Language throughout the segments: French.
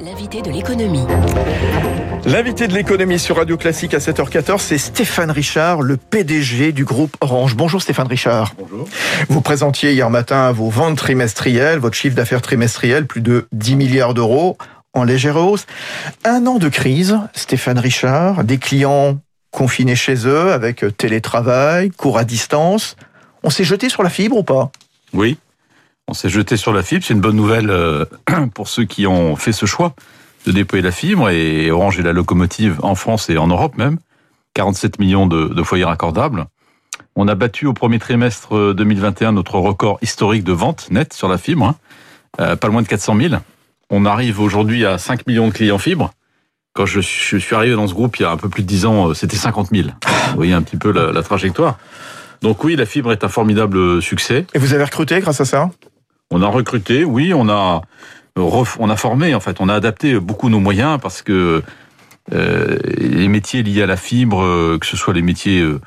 L'invité de l'économie. L'invité de l'économie sur Radio Classique à 7h14, c'est Stéphane Richard, le PDG du groupe Orange. Bonjour Stéphane Richard. Bonjour. Vous présentiez hier matin vos ventes trimestrielles, votre chiffre d'affaires trimestriel, plus de 10 milliards d'euros en légère hausse. Un an de crise, Stéphane Richard, des clients confinés chez eux avec télétravail, cours à distance. On s'est jeté sur la fibre ou pas? Oui, on s'est jeté sur la fibre. C'est une bonne nouvelle euh, pour ceux qui ont fait ce choix de déployer la fibre. Et Orange est la locomotive en France et en Europe même. 47 millions de, foyers raccordables. On a battu au premier trimestre 2021 notre record historique de vente nette sur la fibre, hein. euh, pas loin de 400 000. On arrive aujourd'hui à 5 millions de clients fibre. Quand je, suis arrivé dans ce groupe il y a un peu plus de 10 ans, euh, c'était 50 000. Vous voyez un petit peu la trajectoire. Donc oui, la fibre est un formidable succès. Et vous avez recruté grâce à ça? On a recruté, oui, on a on a formé en fait, on a adapté beaucoup nos moyens parce que euh, les métiers liés à la fibre, euh, que ce soit les métiers euh,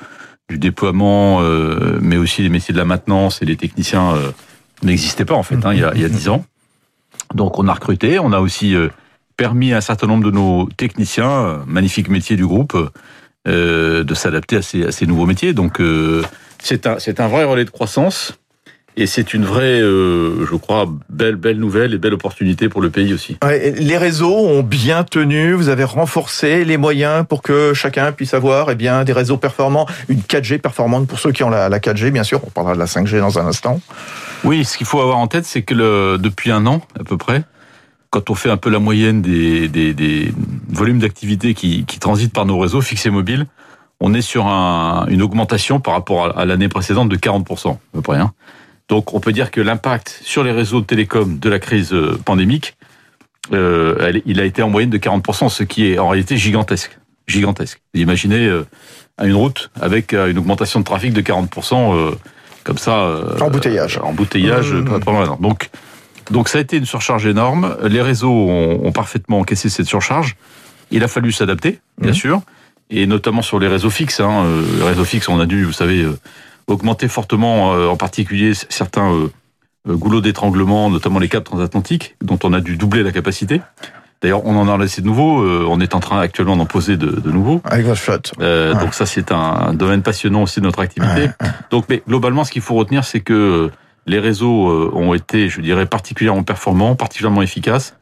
du déploiement, euh, mais aussi les métiers de la maintenance et les techniciens euh, n'existaient pas en fait hein, il, y a, il y a 10 ans. Donc on a recruté, on a aussi euh, permis à un certain nombre de nos techniciens, magnifiques métiers du groupe, de s'adapter à ces, à ces nouveaux métiers. Donc c'est un, c'est un vrai relais de croissance. Et c'est une vraie, euh, je crois, belle, belle nouvelle et belle opportunité pour le pays aussi. Ouais, les réseaux ont bien tenu. Vous avez renforcé les moyens pour que chacun puisse avoir eh bien, des réseaux performants, une 4G performante pour ceux qui ont la, la 4G, bien sûr. On parlera de la 5G dans un instant. Oui, ce qu'il faut avoir en tête, c'est que le, depuis un an, à peu près, quand on fait un peu la moyenne des, des, des volumes d'activité qui, qui transitent par nos réseaux fixés mobiles, on est sur un, une augmentation par rapport à, à l'année précédente de 40%, à peu près. Hein. Donc on peut dire que l'impact sur les réseaux de télécom de la crise pandémique, euh, il a été en moyenne de 40%, ce qui est en réalité gigantesque. Gigantesque. Imaginez euh, une route avec euh, une augmentation de trafic de 40%, euh, comme ça. Euh, embouteillage. Embouteillage, mmh. mal. Donc, donc ça a été une surcharge énorme. Les réseaux ont, ont parfaitement encaissé cette surcharge. Il a fallu s'adapter, bien mmh. sûr, et notamment sur les réseaux fixes. Hein. Les réseaux fixes, on a dû, vous savez augmenter fortement, euh, en particulier certains euh, goulots d'étranglement, notamment les câbles transatlantiques, dont on a dû doubler la capacité. D'ailleurs, on en a laissé de nouveaux. Euh, on est en train actuellement d'en poser de, de nouveaux. Avec votre flotte. Euh, ouais. Donc ça, c'est un, un, domaine passionnant aussi de notre activité. Ouais, ouais. Donc, mais globalement, ce qu'il faut retenir, c'est que les réseaux ont été, je dirais, particulièrement performants, particulièrement efficaces.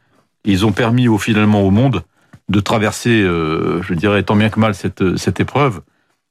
Ils ont permis, au finalement, au monde de traverser, euh, je dirais, tant bien que mal cette, cette épreuve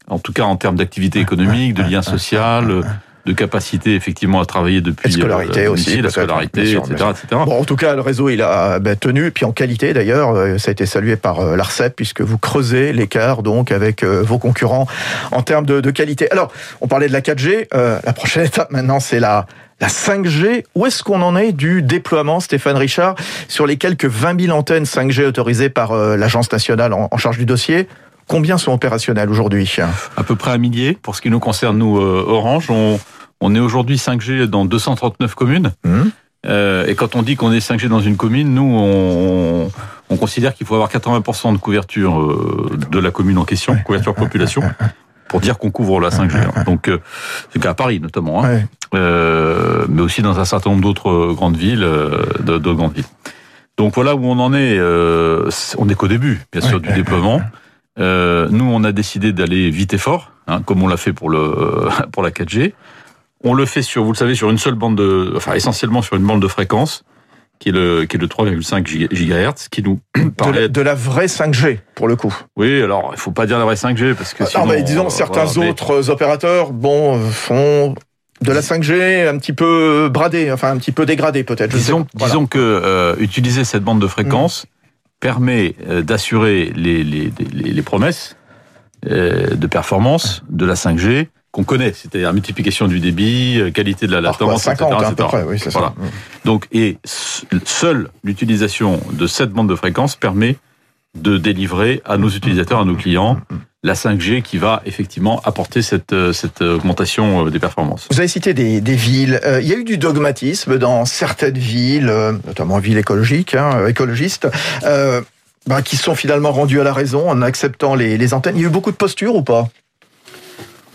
en tout cas en termes d'activité économique, de lien social, de capacité effectivement à travailler depuis la scolarité euh, aussi, la scolarité, sûr, etc., etc. Bon, en tout cas, le réseau il a ben, tenu, puis en qualité d'ailleurs, euh, ça a été salué par euh, l'Arcep puisque vous creusez l'écart donc avec vos concurrents en termes de, de, qualité. Alors, on parlait de la 4G, euh, la prochaine étape maintenant c'est la la 5G, où est-ce qu'on en est du déploiement, Stéphane Richard, sur les quelques 20 000 antennes 5G autorisées par euh, l'Agence nationale en, en charge du dossier? Combien sont opérationnels aujourd'hui À peu près un millier. Pour ce qui nous concerne, nous, euh, Orange, on, on est aujourd'hui 5G dans 239 communes. Mmh. Euh, et quand on dit qu'on est 5G dans une commune, nous, on, on considère qu'il faut avoir 80% de couverture euh, de la commune en question, couverture population, pour dire qu'on couvre la 5G. Donc, euh, c'est qu'à Paris notamment, hein. mais aussi dans un certain nombre d'autres grandes villes, d'autres grandes villes. Donc voilà où on en est. On n'est qu'au début, bien sûr, du déploiement. Euh, nous, on a décidé d'aller vite et fort, hein, comme on l'a fait pour le pour la 4G. On le fait sur, vous le savez, sur une seule bande de, enfin essentiellement sur une bande de fréquence qui est le qui est le 3,5 GHz, qui nous parlait de la, de la, vraie 5G pour le coup. Oui, alors il faut pas dire la vraie 5G parce que sinon, non, mais disons certains voilà, autres mais... opérateurs, bon, font de la 5G un petit peu bradée, enfin un petit peu dégradée peut-être. Disons, voilà. disons que euh, utiliser cette bande de fréquence. Mmh permet euh, d'assurer les, les, les, les, promesses euh, de performance de la 5G qu'on connaît, c'est-à-dire multiplication du débit, euh, qualité de la latence, 50, etc. À peu près, oui, voilà. Ça. Donc, et seule l'utilisation de cette bande de fréquence permet de délivrer à nos utilisateurs, à nos clients, la 5G qui va effectivement apporter cette, cette augmentation des performances. Vous avez cité des, des villes. Euh, il y a eu du dogmatisme dans certaines villes, notamment villes écologiques, hein, écologistes, euh, bah, qui sont finalement rendues à la raison en acceptant les, les, antennes. Il y a eu beaucoup de postures ou pas?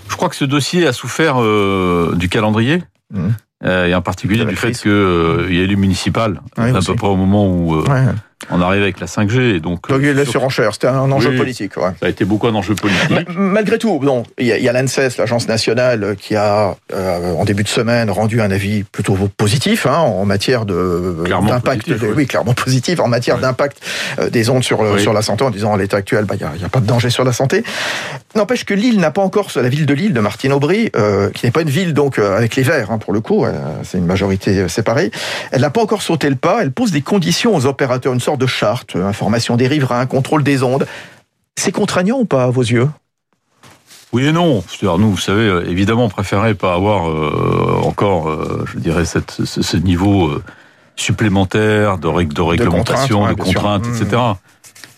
Je crois que ce dossier a souffert euh, du calendrier. Mmh. et en particulier du fait qu'il y ait élu municipal, oui, à peu près au moment où ouais On arrive avec la 5G, et donc. Donc la surenchère, c'était un enjeu politique. Ouais. Ça a été beaucoup un enjeu politique. malgré tout, bon, il y a, l'ANSES, l'agence nationale, qui a euh, en début de semaine rendu un avis plutôt positif hein, en matière de d'impact. Oui, clairement positif en matière d'impact euh, des ondes sur sur la santé, en disant à l'état actuel, bah, il n'y a, a, pas de danger sur la santé. N'empêche que Lille n'a pas encore, la ville de Lille de Martine Aubry, euh, qui n'est pas une ville donc avec les Verts hein, pour le coup, c'est une majorité séparée, elle n'a pas encore sauté le pas. Elle pose des conditions aux opérateurs, une sorte de charte, information des riverains, contrôle des ondes. C'est contraignant ou pas à vos yeux? Oui et non. Nous, vous savez, euh, évidemment, on préférait pas avoir euh, encore, euh, je dirais, cette, ce, niveau supplémentaire de, de réglementation, de contraintes, etc. Mmh.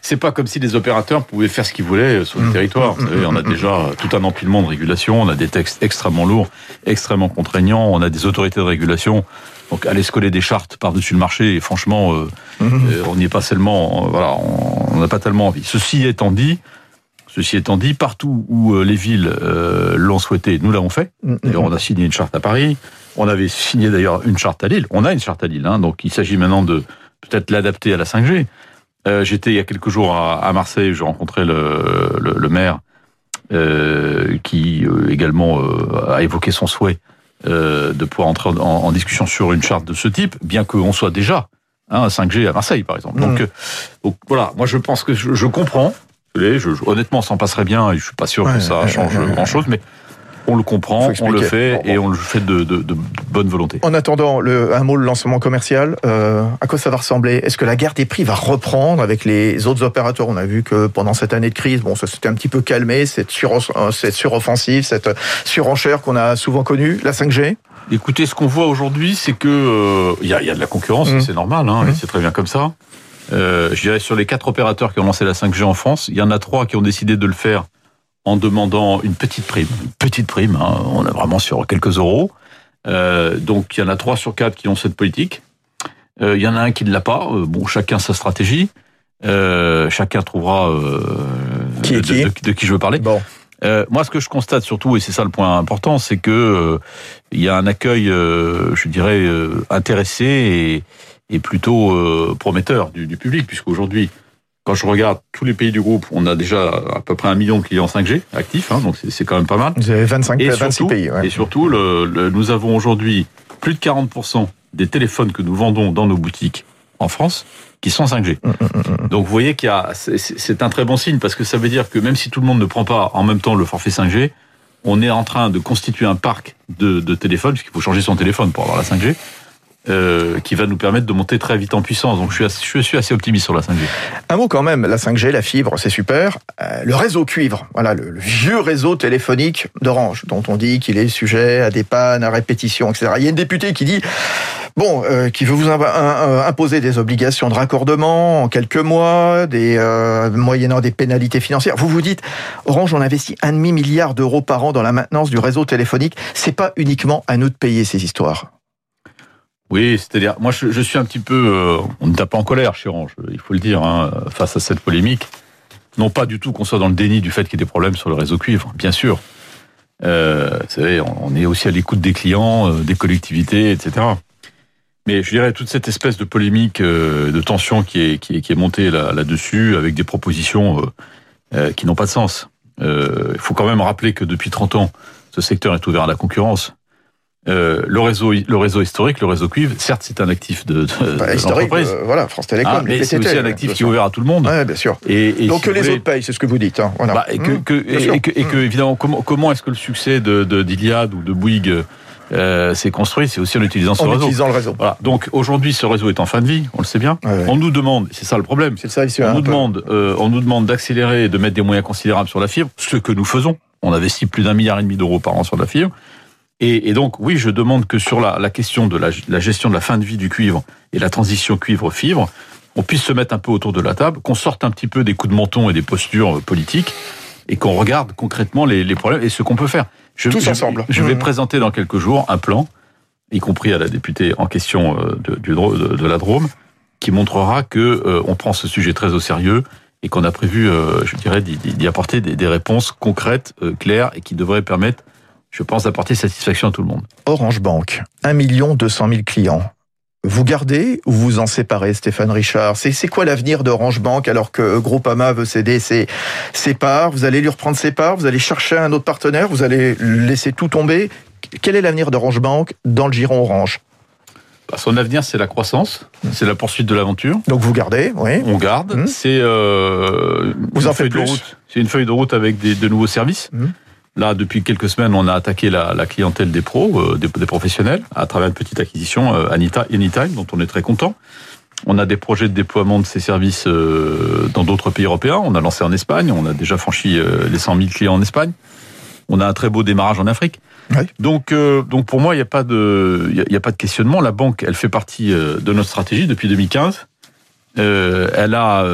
C'est pas comme si les opérateurs pouvaient faire ce qu'ils voulaient sur le mmh. territoire. Vous savez, on a mmh. déjà tout un empilement de régulation, on a des textes extrêmement lourds, extrêmement contraignants, on a des autorités de régulation donc aller se coller des chartes par-dessus le marché, et franchement, euh, mhm. euh, on n'y est pas seulement, euh, voilà, on n'a pas tellement envie. Ceci étant dit, ceci étant dit, partout où les villes l'ont souhaité, nous l'avons fait. Mhm. D'ailleurs, on a signé une charte à Paris. On avait signé d'ailleurs une charte à Lille. On a une charte à Lille, hein, donc il s'agit maintenant de peut-être l'adapter à la 5G. J'étais il y a quelques jours à, Marseille, je rencontrais le, le maire qui également a évoqué son souhait euh, de pouvoir entrer en, discussion sur une charte de ce type, bien qu'on soit déjà hein, 5G à Marseille, par exemple. Donc, mm. euh, voilà, moi je pense que je, comprends. Je, honnêtement, ça en passerait bien et je suis pas sûr que ça change grand-chose, mais on le comprend, on le fait et on le fait de, bonne volonté. En attendant, le, un mot, le lancement commercial, euh, à quoi ça va ressembler? Est-ce que la guerre des prix va reprendre avec les autres opérateurs? On a vu que pendant cette année de crise, bon, ça s'était un petit peu calmé, cette, sur, euh, cette suroffensive, cette surenchère qu'on a souvent connue, la 5G Écoutez, ce qu'on voit aujourd'hui, c'est que euh, il y, a, y, a, de la concurrence, mmh. c'est normal, hein, mmh. c'est très bien comme ça. Euh, je dirais sur les quatre opérateurs qui ont lancé la 5G en France, il y en a trois qui ont décidé de le faire en demandant une petite prime. Une petite prime, hein, on est vraiment sur quelques euros. Euh, donc il y en a trois sur quatre qui ont cette politique. Euh, il y en a un qui ne l'a pas. Euh, bon, chacun sa stratégie. Euh, chacun trouvera qui de, de, qui je veux parler. Bon. moi, ce que je constate surtout, et c'est ça le point important, c'est que il y a un accueil, je dirais, intéressé et, et plutôt prometteur du, du public, puisqu'aujourd'hui, quand je regarde tous les pays du groupe, on a déjà à peu près un million de clients 5G actifs, hein, donc c'est quand même pas mal. Vous avez 25, et 26 surtout, pays. Ouais. Et surtout, le, nous avons aujourd'hui plus de 40% des téléphones que nous vendons dans nos boutiques en France qui sont 5G. Mm, mm, mm, donc vous voyez qu'il y a, c'est un très bon signe parce que ça veut dire que même si tout le monde ne prend pas en même temps le forfait 5G, on est en train de constituer un parc de, de téléphones, puisqu'il faut changer son téléphone pour avoir la 5G, euh, qui va nous permettre de monter très vite en puissance. Donc je suis, assez, optimiste sur la 5G. Un mot quand même, la 5G, la fibre, c'est super. Euh, le réseau cuivre, voilà, le, vieux réseau téléphonique d'Orange, dont on dit qu'il est sujet à des pannes, à répétition, etc. Il y a une députée qui dit, bon, euh, qui veut vous imposer des obligations de raccordement en quelques mois, des moyennant des pénalités financières. Vous vous dites, Orange, on investit un demi milliard d'euros par an dans la maintenance du réseau téléphonique. C'est pas uniquement à nous de payer ces histoires. Oui, c'est-à-dire, moi je, suis un petit peu, euh, on ne tape pas en colère Orange, il faut le dire, hein, face à cette polémique. Non pas du tout qu'on soit dans le déni du fait qu'il y ait des problèmes sur le réseau cuivre, bien sûr. Euh, vous savez, on est aussi à l'écoute des clients, euh, des collectivités, etc. Mais je dirais toute cette espèce de polémique, de tension qui est montée là-dessus, avec des propositions qui n'ont pas de sens. Il faut quand même rappeler que depuis 30 ans, ce secteur est ouvert à la concurrence. Euh, le réseau, le réseau historique, le réseau cuivre, certes, c'est un actif de, de, bah, l'entreprise. Euh, voilà, France Télécom. Ah, mais c'est aussi un actif qui est ouvert à tout le monde. Ouais, bien sûr. Et, Donc que les autres payent, c'est ce que vous dites. Hein. Voilà. Bah, et, que, mmh, que, et, que, et, que, mmh. évidemment, comment, comment est-ce que le succès de d'Iliade ou de Bouygues euh, s'est construit, c'est aussi en utilisant ce en réseau. utilisant le réseau. Voilà. Donc aujourd'hui, ce réseau est en fin de vie, on le sait bien. Ouais, on nous demande, c'est ça le problème. C'est ça ici. On nous demande, euh, on nous demande d'accélérer et de mettre des moyens considérables sur la fibre, ce que nous faisons. On investit plus d'un milliard et demi d'euros par an sur la fibre. Et, donc, oui, je demande que sur la, question de la, gestion de la fin de vie du cuivre et la transition cuivre-fibre, on puisse se mettre un peu autour de la table, qu'on sorte un petit peu des coups de menton et des postures politiques, et qu'on regarde concrètement les, problèmes et ce qu'on peut faire. Je, Tous ensemble. Je vais mmh. présenter dans quelques jours un plan, y compris à la députée en question euh, de, de, la Drôme, qui montrera que euh, on prend ce sujet très au sérieux et qu'on a prévu, euh, je dirais, d'y apporter des, des, réponses concrètes, claires et qui devraient permettre je pense, apporter satisfaction à tout le monde. Orange Bank, 1 200 000 clients. vous gardez ou vous en séparez, Stéphane Richard? C'est quoi l'avenir d'Orange Bank alors que Groupama veut céder ses, ses parts? Vous allez lui reprendre ses parts? Vous allez chercher un autre partenaire? Vous allez laisser tout tomber? Quel est l'avenir d'Orange Bank dans le giron Orange? Bah, son avenir, c'est la croissance, c'est la poursuite de l'aventure. Donc vous gardez, oui. On garde. Mmh. C'est euh, vous en faites plus. C'est une feuille de route avec des, de nouveaux services. Mmh. Là, depuis quelques semaines, on a attaqué la, la clientèle des pros, euh, des, des, professionnels, à travers une petite acquisition, euh, Anita, Anytime, dont on est très content. On a des projets de déploiement de ces services euh, dans d'autres pays européens. On a lancé en Espagne, on a déjà franchi euh, les 100 000 clients en Espagne. On a un très beau démarrage en Afrique. Oui. Donc, euh, donc pour moi, il n'y a pas de, il y a, pas de questionnement. La banque, elle fait partie euh, de notre stratégie depuis 2015. Euh, elle a,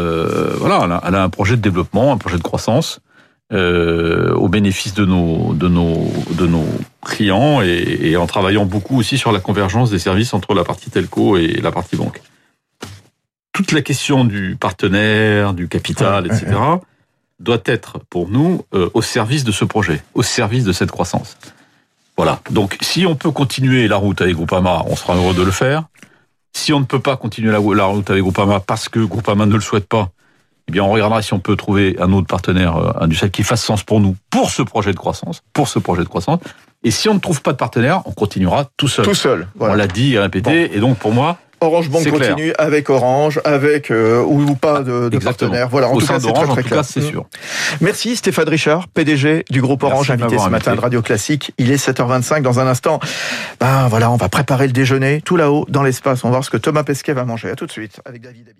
voilà, elle a, elle a, un projet de développement, un projet de croissance au bénéfice de nos, de nos, de nos clients et, et, en travaillant beaucoup aussi sur la convergence des services entre la partie telco et la partie banque. Toute la question du partenaire, du capital, etc. doit être pour nous au service de ce projet, au service de cette croissance. Voilà. Donc, si on peut continuer la route avec Groupama, on sera heureux de le faire. Si on ne peut pas continuer la, route avec Groupama parce que Groupama ne le souhaite pas, eh bien, on regardera si on peut trouver un autre partenaire euh, industriel qui fasse sens pour nous, pour ce projet de croissance, pour ce projet de croissance. Et si on ne trouve pas de partenaire, on continuera tout seul. Tout seul. Voilà. On l'a dit et répété. Bon. Et donc, pour moi, Orange Bank continue avec Orange, avec euh, ou pas de, de partenaire. Voilà, en Au tout cas, c'est très, très clair. c'est sûr. Merci Stéphane Richard, PDG du groupe Orange, Merci invité ce m'avoir matin invité. de Radio Classique. Il est 7h25 dans un instant. Ben voilà, on va préparer le déjeuner tout là-haut dans l'espace. On va voir ce que Thomas Pesquet va manger. À tout de suite avec David.